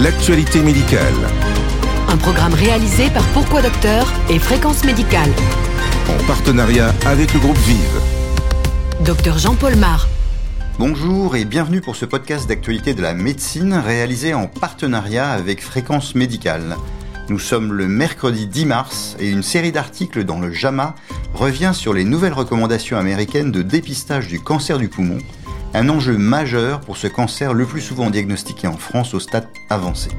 l'actualité médicale. Un programme réalisé par Pourquoi Docteur et Fréquence Médicale. En partenariat avec le groupe Vive. Docteur Jean-Paul Mar. Bonjour et bienvenue pour ce podcast d'actualité de la médecine réalisé en partenariat avec Fréquence Médicale. Nous sommes le mercredi 10 mars et une série d'articles dans le JAMA revient sur les nouvelles recommandations américaines de dépistage du cancer du poumon, un enjeu majeur pour ce cancer le plus souvent diagnostiqué en France au stade avancé.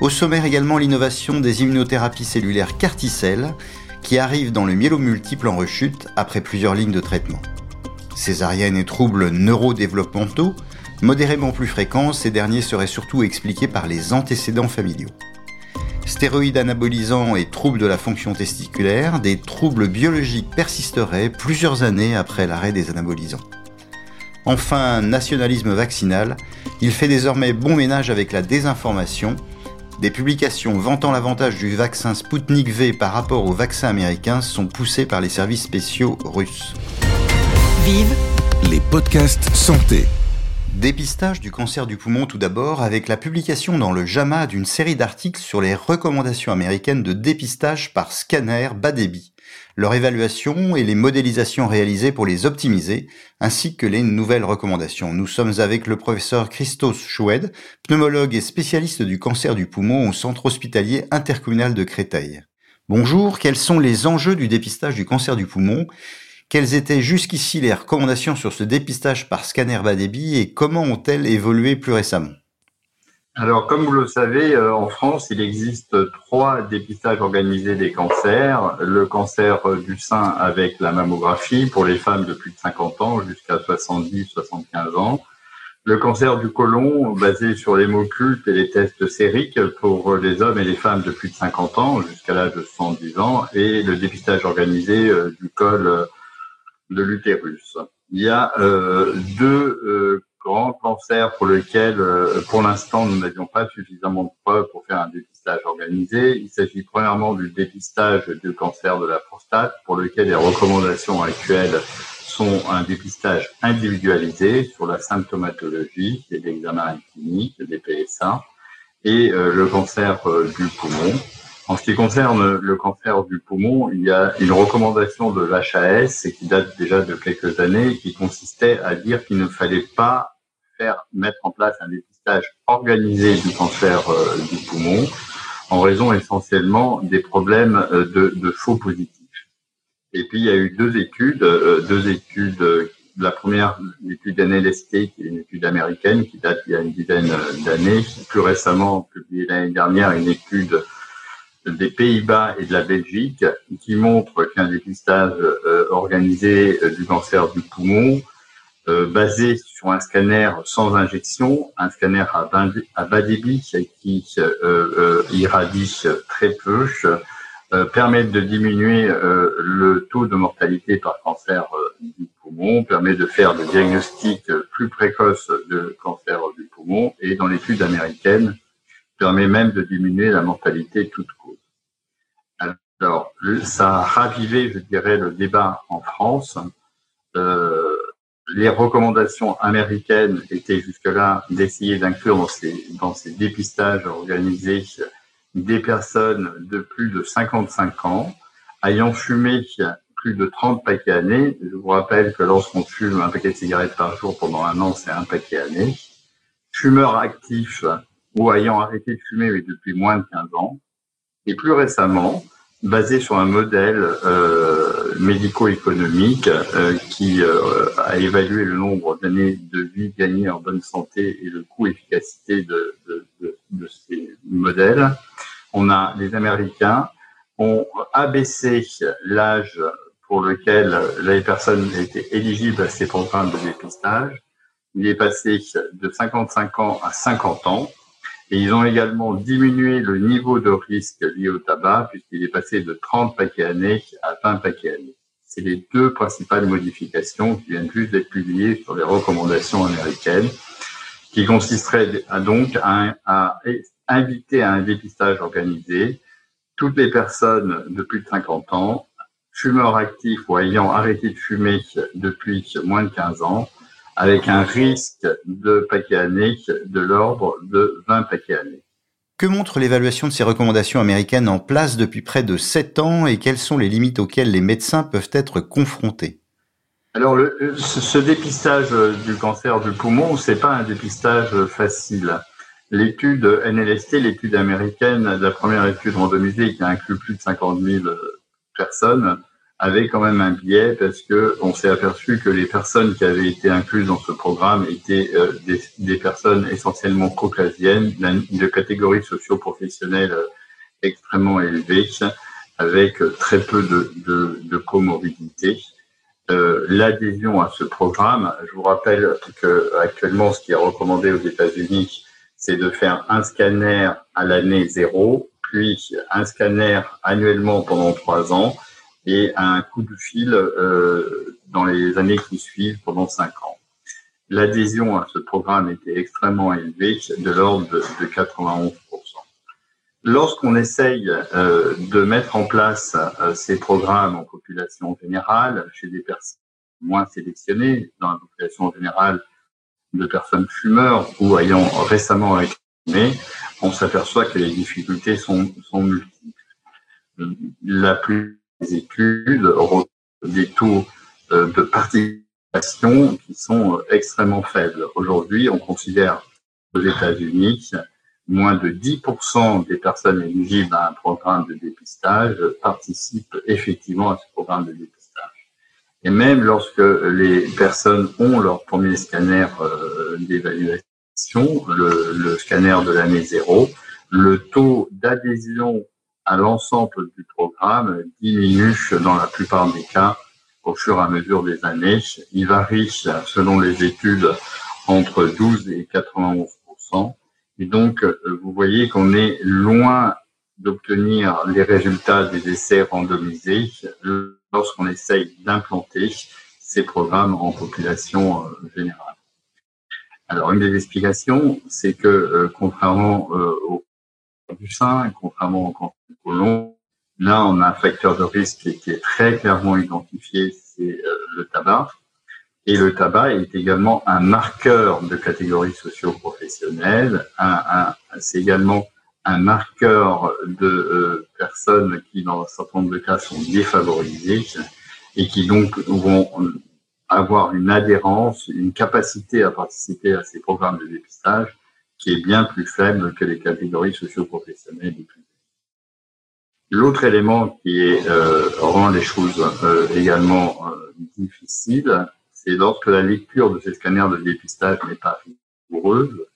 Au sommaire également l'innovation des immunothérapies cellulaires Carticelle qui arrive dans le myélome multiple en rechute après plusieurs lignes de traitement. Césarienne et troubles neurodéveloppementaux, modérément plus fréquents, ces derniers seraient surtout expliqués par les antécédents familiaux stéroïdes anabolisants et troubles de la fonction testiculaire, des troubles biologiques persisteraient plusieurs années après l'arrêt des anabolisants. Enfin, nationalisme vaccinal, il fait désormais bon ménage avec la désinformation. Des publications vantant l'avantage du vaccin Sputnik V par rapport au vaccin américain sont poussées par les services spéciaux russes. Vive Les podcasts santé. Dépistage du cancer du poumon tout d'abord avec la publication dans le JAMA d'une série d'articles sur les recommandations américaines de dépistage par scanner bas débit, leur évaluation et les modélisations réalisées pour les optimiser, ainsi que les nouvelles recommandations. Nous sommes avec le professeur Christos Choued, pneumologue et spécialiste du cancer du poumon au centre hospitalier intercommunal de Créteil. Bonjour, quels sont les enjeux du dépistage du cancer du poumon? Quelles étaient jusqu'ici les recommandations sur ce dépistage par scanner bas débit et comment ont-elles évolué plus récemment? Alors, comme vous le savez, euh, en France, il existe trois dépistages organisés des cancers. Le cancer du sein avec la mammographie pour les femmes de plus de 50 ans jusqu'à 70-75 ans. Le cancer du côlon basé sur l'hémoculte et les tests sériques pour les hommes et les femmes de plus de 50 ans jusqu'à l'âge de 110 ans. Et le dépistage organisé euh, du col de l'utérus. Il y a euh, deux euh, grands cancers pour lesquels, euh, pour l'instant, nous n'avions pas suffisamment de preuves pour faire un dépistage organisé. Il s'agit premièrement du dépistage du cancer de la prostate, pour lequel les recommandations actuelles sont un dépistage individualisé sur la symptomatologie et l'examen clinique des PSA, et le cancer du poumon, en ce qui concerne le cancer du poumon, il y a une recommandation de l'HAS qui date déjà de quelques années qui consistait à dire qu'il ne fallait pas mettre en place un dépistage organisé du cancer euh, du poumon en raison essentiellement des problèmes euh, de, faux positifs. Et puis il y a eu deux études, euh, deux études. La première, l'étude NLST, qui est une étude américaine qui date il y a une dizaine d'années. Plus récemment, publiée l'année dernière, une étude des Pays-Bas et de la Belgique qui montrent qu'un dépistage organisé du cancer du poumon euh, basé sur un scanner sans injection, un scanner à, bas débit qui irradie très peu, permet de diminuer le taux de mortalité par cancer du poumon, permet de faire des diagnostics plus précoces de cancer du poumon et dans l'étude américaine permet même de diminuer la mortalité toute cause. Alors, ça a ravivé, je dirais, le débat en France. Euh, les recommandations américaines étaient jusque-là d'essayer d'inclure dans ces, dans ces dépistages organisés des personnes de plus de 55 ans ayant fumé plus de 30 paquets années. Je vous rappelle que lorsqu'on fume un paquet de cigarettes par jour pendant un an, c'est un paquet année. Fumeurs actifs ou ayant arrêté de fumer depuis moins de 15 ans. Et plus récemment, basé sur un modèle euh, médico-économique euh, qui euh, a évalué le nombre d'années de vie gagnées en bonne santé et le coût-efficacité de, de, ces modèles. On a les Américains ont abaissé l'âge pour lequel les personnes étaient éligibles à ces programmes de dépistage. Il est passé de 55 ans à 50 ans. Et ils ont également diminué le niveau de risque lié au tabac, puisqu'il est passé de 30 paquets années à 20 paquets années. C'est les deux principales modifications qui viennent juste d'être publiées sur les recommandations américaines, qui consisteraient donc à, à inviter à un dépistage organisé toutes les personnes de plus de 50 ans, fumeurs actifs ou ayant arrêté de fumer depuis moins de 15 ans, avec un risque de paquet année de l'ordre de 20 paquets années. Que montre l'évaluation de ces recommandations américaines en place depuis près de 7 ans et quelles sont les limites auxquelles les médecins peuvent être confrontés? Alors, ce dépistage du cancer du poumon, c'est pas un dépistage facile. L'étude NLST, l'étude américaine, la première étude randomisée qui a inclus plus de 50 000 personnes, avait quand même un biais parce que on s'est aperçu que les personnes qui avaient été incluses dans ce programme étaient euh, des, personnes essentiellement caucasiennes, de catégories socio-professionnelles euh, extrêmement élevées, avec très peu de, de, comorbidité. Euh, L'adhésion à ce programme, je vous rappelle que actuellement, ce qui est recommandé aux États-Unis, c'est de faire un scanner à l'année zéro, puis un scanner annuellement pendant trois ans et un coup de fil euh, dans les années qui suivent pendant cinq ans. L'adhésion à ce programme était extrêmement élevée, de l'ordre de, 91%. Lorsqu'on essaye euh, de mettre en place euh, ces programmes en population générale, chez des personnes moins sélectionnées, dans la population générale de personnes fumeurs ou ayant récemment exprimé, on s'aperçoit que les difficultés sont, sont multiples. La plus études des taux euh, de participation qui sont euh, extrêmement faibles. Aujourd'hui, on considère aux États-Unis moins de 10% des personnes éligibles à un programme de dépistage participent effectivement à ce programme de dépistage. Et même lorsque les personnes ont leur premier scanner euh, d'évaluation, le, le, scanner de l'année zéro, le taux d'adhésion à l'ensemble du programme diminue dans la plupart des cas au fur et à mesure des années. Il varie selon les études entre 12 et 91% Et donc, vous voyez qu'on est loin d'obtenir les résultats des essais randomisés lorsqu'on essaye d'implanter ces programmes en population euh, générale. Alors, une des explications, c'est que euh, contrairement euh, au du sein, contrairement au cancer du côlon. Là, on a un facteur de risque qui est très clairement identifié, c'est euh, le tabac. Et le tabac est également un marqueur de catégorie socio-professionnelle. c'est également un marqueur de euh, personnes qui, dans un certain nombre de cas, sont défavorisées et qui donc vont avoir une adhérence, une capacité à participer à ces programmes de dépistage qui est bien plus faible que les catégories socio-professionnelles L'autre élément qui est, euh, rend les choses euh, également euh, difficiles, c'est lorsque la lecture de ces scanners de dépistage n'est pas rigoureuse,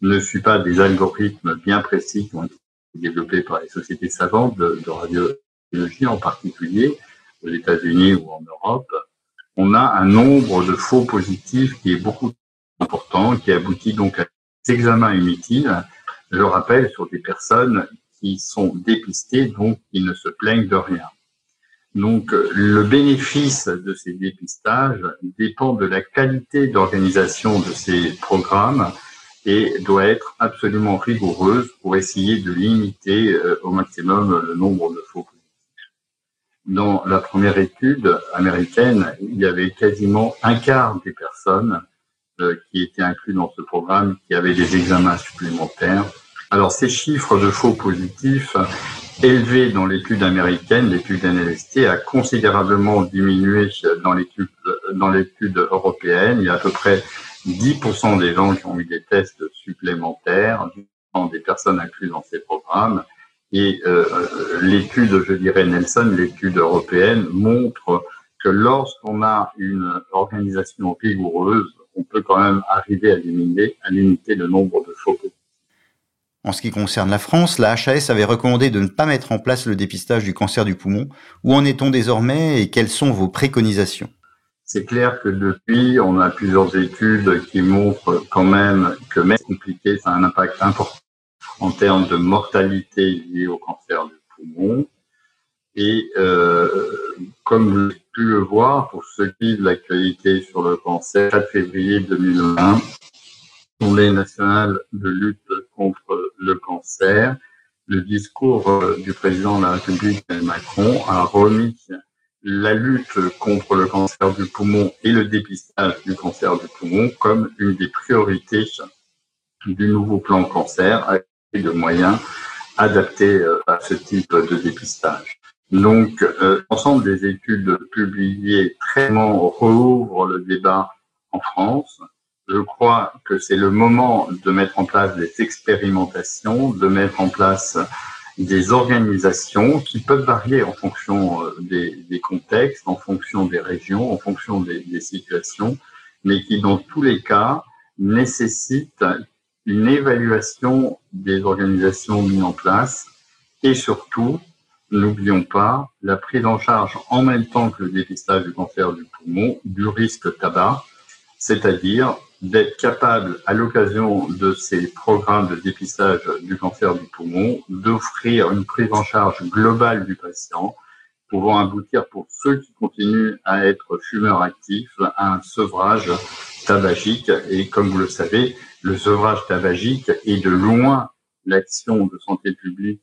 ne suit pas des algorithmes bien précis qui ont été développés par les sociétés savantes de, de radiologie en particulier, aux États-Unis ou en Europe, on a un nombre de faux positifs qui est beaucoup important, qui aboutit donc à examens inutiles, je rappelle, sur des personnes qui sont dépistées, donc qui ne se plaignent de rien. Donc, le bénéfice de ces dépistages dépend de la qualité d'organisation de ces programmes et doit être absolument rigoureuse pour essayer de limiter euh, au maximum le nombre de faux positifs. Dans la première étude américaine, il y avait quasiment un quart des personnes qui étaient inclus dans ce programme, qui avaient des examens supplémentaires. Alors ces chiffres de faux positifs élevés dans l'étude américaine, l'étude NLST, a considérablement diminué dans l'étude dans l'étude européenne. Il y a à peu près 10% des gens qui ont eu des tests supplémentaires, des personnes incluses dans ces programmes. Et euh, l'étude, je dirais Nelson, l'étude européenne montre que lorsqu'on a une organisation rigoureuse, on peut quand même arriver à limiter, à limiter le nombre de faux En ce qui concerne la France, la HAS avait recommandé de ne pas mettre en place le dépistage du cancer du poumon. Où en est-on désormais et quelles sont vos préconisations? C'est clair que depuis, on a plusieurs études qui montrent quand même que même compliqué, ça a un impact important en termes de mortalité liée au cancer du poumon. Et euh, comme vous pu le voir, pour ce qui est de l'actualité sur le cancer, 4 février 2020, Journée nationale de lutte contre le cancer, le discours euh, du président de la République Macron a remis la lutte contre le cancer du poumon et le dépistage du cancer du poumon comme une des priorités du nouveau plan cancer avec de moyens adaptés euh, à ce type de dépistage. Donc, euh, l'ensemble des études publiées très rouvre le débat en France. Je crois que c'est le moment de mettre en place des expérimentations, de mettre en place des organisations qui peuvent varier en fonction euh, des, des contextes, en fonction des régions, en fonction des, des, situations, mais qui dans tous les cas nécessitent une évaluation des organisations mises en place et surtout, n'oublions pas, la prise en charge en même temps que le dépistage du cancer du poumon du risque tabac, c'est-à-dire d'être capable, à l'occasion de ces programmes de dépistage du cancer du poumon, d'offrir une prise en charge globale du patient, pouvant aboutir pour ceux qui continuent à être fumeurs actifs à un sevrage tabagique. Et comme vous le savez, le sevrage tabagique est de loin l'action de santé publique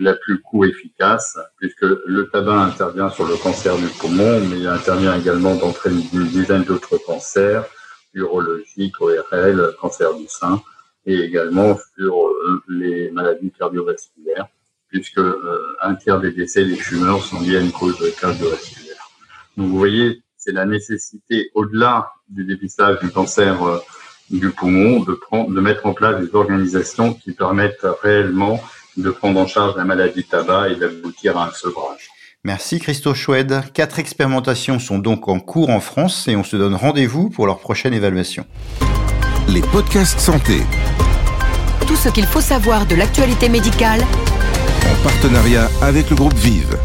la plus coût-efficace, puisque le tabac intervient sur le cancer du poumon, mais il intervient également dans une dizaine d'autres cancers, urologique, ORL, cancer du sein, et également sur euh, les maladies cardiovasculaires, puisque euh, un tiers des décès des fumeurs sont liés à une cause cardiovasculaire. Donc vous voyez, c'est la nécessité, au-delà du dépistage du cancer euh, du poumon, de, prendre, de mettre en place des organisations qui permettent réellement de prendre en charge la maladie tabac et d'aboutir à un sevrage. Merci Christophe Choued. Quatre expérimentations sont donc en cours en France et on se donne rendez-vous pour leur prochaine évaluation. Les podcasts santé. Tout ce qu'il faut savoir de l'actualité médicale En partenariat avec le groupe Vive.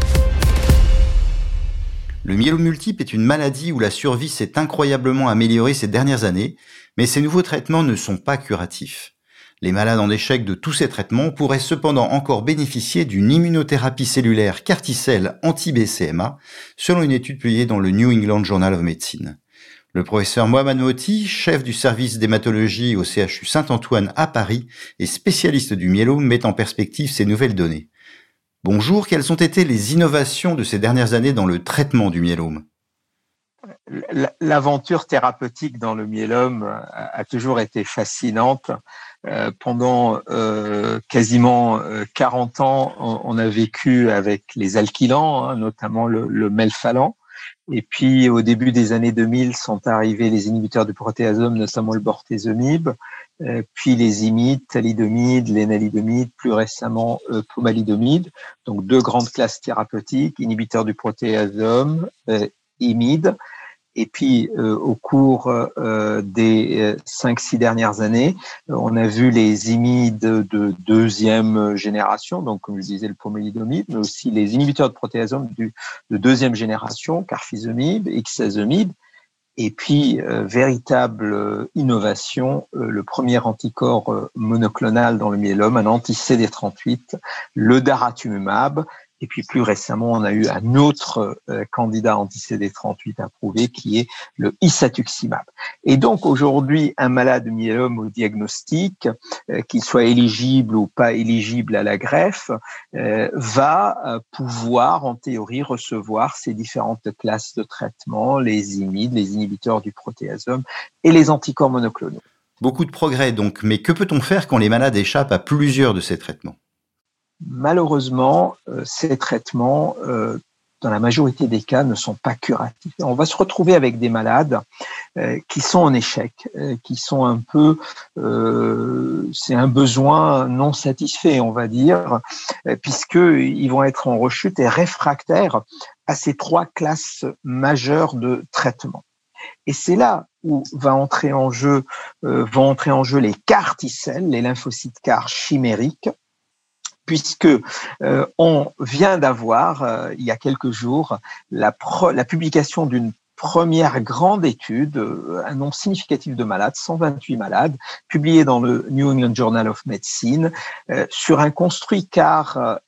Le myélome multiple est une maladie où la survie s'est incroyablement améliorée ces dernières années, mais ces nouveaux traitements ne sont pas curatifs. Les malades en échec de tous ces traitements pourraient cependant encore bénéficier d'une immunothérapie cellulaire Carticelle anti-BCMA, selon une étude publiée dans le New England Journal of Medicine. Le professeur Mohamed Moti, chef du service d'hématologie au CHU Saint-Antoine à Paris et spécialiste du myélome, met en perspective ces nouvelles données. Bonjour, quelles ont été les innovations de ces dernières années dans le traitement du myélome? L'aventure thérapeutique dans le myélome a toujours été fascinante. Euh, pendant euh, quasiment 40 euh, ans, on, a vécu avec les alkylants, hein, notamment le, melphalan. Et puis, au début des années 2000, sont arrivés les inhibiteurs du protéasome, notamment le bortezomib, puis les imides, thalidomide, l'énalidomide, plus récemment pomalidomide. Donc, deux grandes classes thérapeutiques, inhibiteurs du protéasome, imides. Et puis, euh, au cours euh, des euh, cinq, six dernières années, on a vu les imides de deuxième génération, donc comme je disais, le pomalidomide, mais aussi les inhibiteurs de protéasome de deuxième génération, carfizomib, ixazomib, et puis, véritable innovation, le premier anticorps monoclonal dans le myélome, un anti-CD38, le daratumumab, et puis plus récemment, on a eu un autre euh, candidat anti-CD38 approuvé qui est le isatuximab. Et donc aujourd'hui, un malade myélome au diagnostic, euh, qu'il soit éligible ou pas éligible à la greffe, euh, va pouvoir en théorie recevoir ces différentes classes de traitement, les imides, les inhibiteurs du protéasome et les anticorps monoclonaux. Beaucoup de progrès donc, mais que peut-on faire quand les malades échappent à plusieurs de ces traitements? Malheureusement, euh, ces traitements, euh, dans la majorité des cas, ne sont pas curatifs. On va se retrouver avec des malades euh, qui sont en échec, qui sont un peu, c'est un besoin non satisfait, on va dire, puisqu'ils vont être en rechute et réfractaires à ces trois classes majeures de traitement. Et c'est là où va entrer en jeu, vont entrer en jeu les carticelles, les lymphocytes CAR chimériques, puisque euh, on vient d'avoir, euh, il y a quelques jours, la, publication d'une première grande étude, euh, un nombre significatif de malades, 128 malades, publiée dans le New England Journal of Medicine, sur un construit car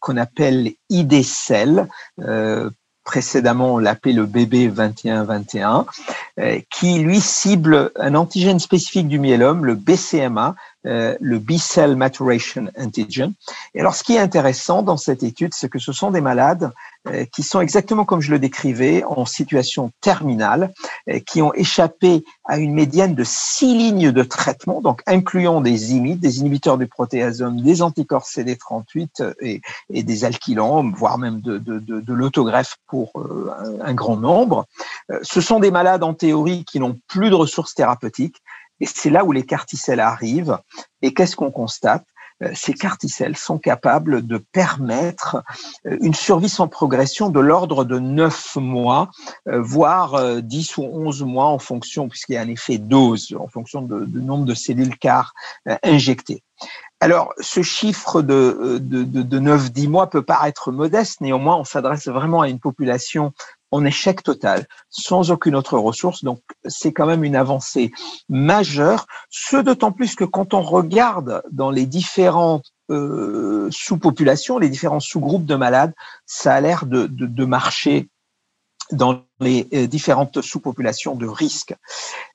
qu'on appelle IDCEL, précédemment on l'appelait le BB 2121, qui lui cible un antigène spécifique du myélome, le BCMA, euh, le B-cell maturation antigen. Et alors, ce qui est intéressant dans cette étude, c'est que ce sont des malades euh, qui sont exactement comme je le décrivais, en situation terminale, euh, qui ont échappé à une médiane de six lignes de traitement, donc incluant des IMID, des inhibiteurs du protéasome, des anticorps CD38 et, et des alkylants, voire même de, de, de, de l'autogreffe pour un, un grand nombre. Ce sont des malades en théorie qui n'ont plus de ressources thérapeutiques. Et c'est là où les carticelles arrivent. Et qu'est-ce qu'on constate? Euh, ces carticelles sont capables de permettre euh, une survie sans progression de l'ordre de 9 mois, euh, voire 10 ou 11 mois en fonction, puisqu'il y a un effet dose, en fonction du nombre de cellules CAR injectées. Alors, ce chiffre de, de, de, de 9-10 mois peut paraître modeste, néanmoins, on s'adresse vraiment à une population en échec total, sans aucune autre ressource. Donc, c'est quand même une avancée majeure, ce d'autant plus que quand on regarde dans les différentes euh, sous-populations, les différents sous-groupes de malades, ça a l'air de, de, de marcher dans les euh, différentes sous-populations de risque.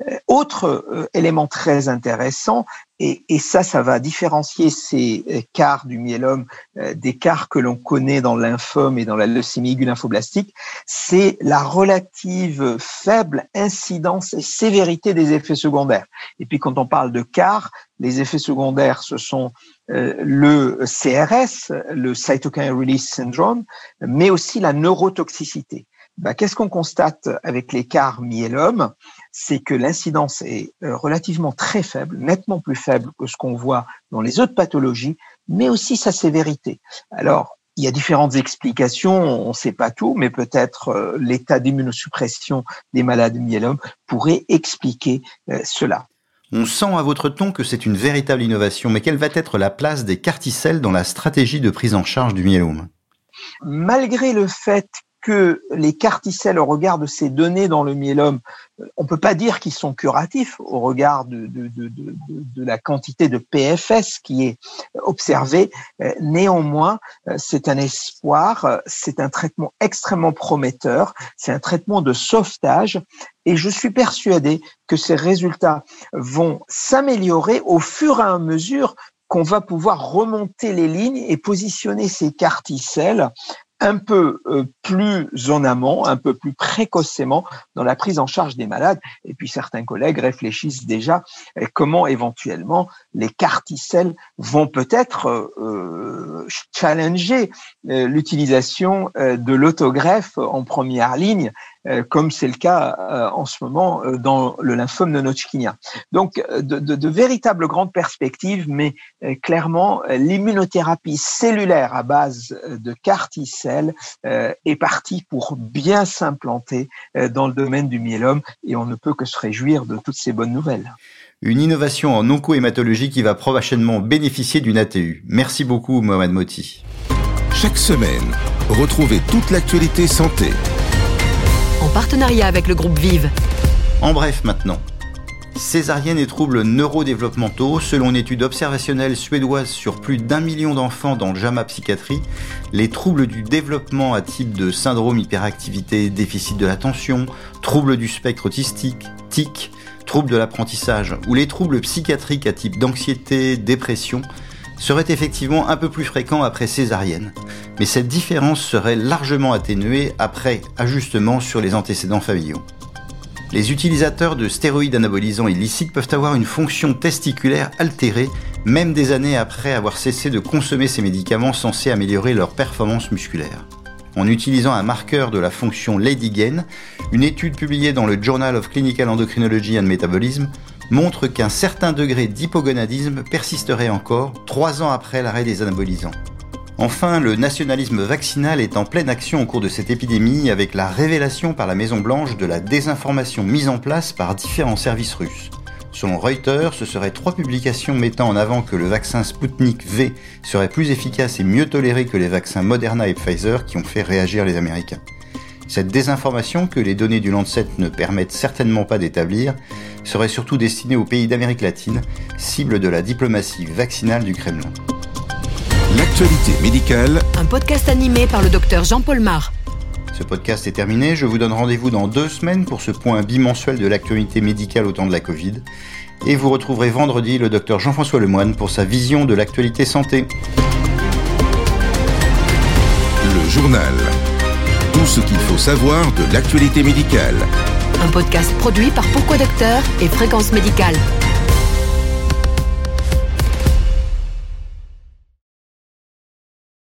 Euh, autre euh, élément très intéressant, et, ça, ça va différencier ces cars du myélome des cars que l'on connaît dans lymphome et dans la leucémie aiguë lymphoblastique, c'est la relative faible incidence et sévérité des effets secondaires. Et puis quand on parle de cars, les effets secondaires, ce sont le CRS, le Cytokine Release Syndrome, mais aussi la neurotoxicité. Bah, qu'est-ce qu'on constate avec l'écart myélome C'est que l'incidence est euh, relativement très faible, nettement plus faible que ce qu'on voit dans les autres pathologies, mais aussi sa sévérité. Alors, il y a différentes explications, on ne sait pas tout, mais peut-être euh, l'état d'immunosuppression des malades myélome pourrait expliquer euh, cela. On sent à votre ton que c'est une véritable innovation, mais quelle va être la place des carticelles dans la stratégie de prise en charge du myélome Malgré le fait que les carticelles, au regard de ces données dans le myélome, on peut pas dire qu'ils sont curatifs au regard de, de, de, de, la quantité de PFS qui est observée. Néanmoins, c'est un espoir, c'est un traitement extrêmement prometteur, c'est un traitement de sauvetage et je suis persuadé que ces résultats vont s'améliorer au fur et à mesure qu'on va pouvoir remonter les lignes et positionner ces carticelles un peu euh, plus en amont, un peu plus précocement dans la prise en charge des malades. Et puis certains collègues réfléchissent déjà comment éventuellement les carticelles vont peut-être euh, challenger euh, l'utilisation de l'autogreffe en première ligne euh, comme c'est le cas euh, en ce moment euh, dans le lymphome de Hodgkinien. Donc, de, de, de, véritables grandes perspectives, mais clairement, l'immunothérapie cellulaire à base de carticelles est partie pour bien s'implanter dans le domaine du myélome et on ne peut que se réjouir de toutes ces bonnes nouvelles. Une innovation en oncohématologie qui va prochainement bénéficier d'une ATU. Merci beaucoup, Mohamed Moti. Chaque semaine, retrouvez toute l'actualité santé en partenariat avec le groupe Vive. En bref maintenant. Césarienne et troubles neurodéveloppementaux, selon une étude observationnelle suédoise sur plus d'un million d'enfants dans le JAMA Psychiatrie, les troubles du développement à type de syndrome hyperactivité, déficit de l'attention, troubles du spectre autistique, TIC, troubles de l'apprentissage ou les troubles psychiatriques à type d'anxiété, dépression seraient effectivement un peu plus fréquents après césarienne, mais cette différence serait largement atténuée après ajustement sur les antécédents familiaux. Les utilisateurs de stéroïdes anabolisants illicites peuvent avoir une fonction testiculaire altérée même des années après avoir cessé de consommer ces médicaments censés améliorer leur performance musculaire. En utilisant un marqueur de la fonction Leydigen, une étude publiée dans le Journal of Clinical Endocrinology and Metabolism montre qu'un certain degré d'hypogonadisme persisterait encore trois ans après l'arrêt des anabolisants. Enfin, le nationalisme vaccinal est en pleine action au cours de cette épidémie avec la révélation par la Maison Blanche de la désinformation mise en place par différents services russes. Selon Reuters, ce seraient trois publications mettant en avant que le vaccin Sputnik V serait plus efficace et mieux toléré que les vaccins Moderna et Pfizer qui ont fait réagir les Américains. Cette désinformation, que les données du Lancet ne permettent certainement pas d'établir, serait surtout destinée aux pays d'Amérique latine, cible de la diplomatie vaccinale du Kremlin. L'actualité médicale. Un podcast animé par le docteur Jean-Paul Mar. Ce podcast est terminé, je vous donne rendez-vous dans deux semaines pour ce point bimensuel de l'actualité médicale au temps de la Covid. Et vous retrouverez vendredi le docteur Jean-François Lemoine pour sa vision de l'actualité santé. Le journal. Ce qu'il faut savoir de l'actualité médicale. Un podcast produit par Pourquoi Docteur et Fréquence Médicale.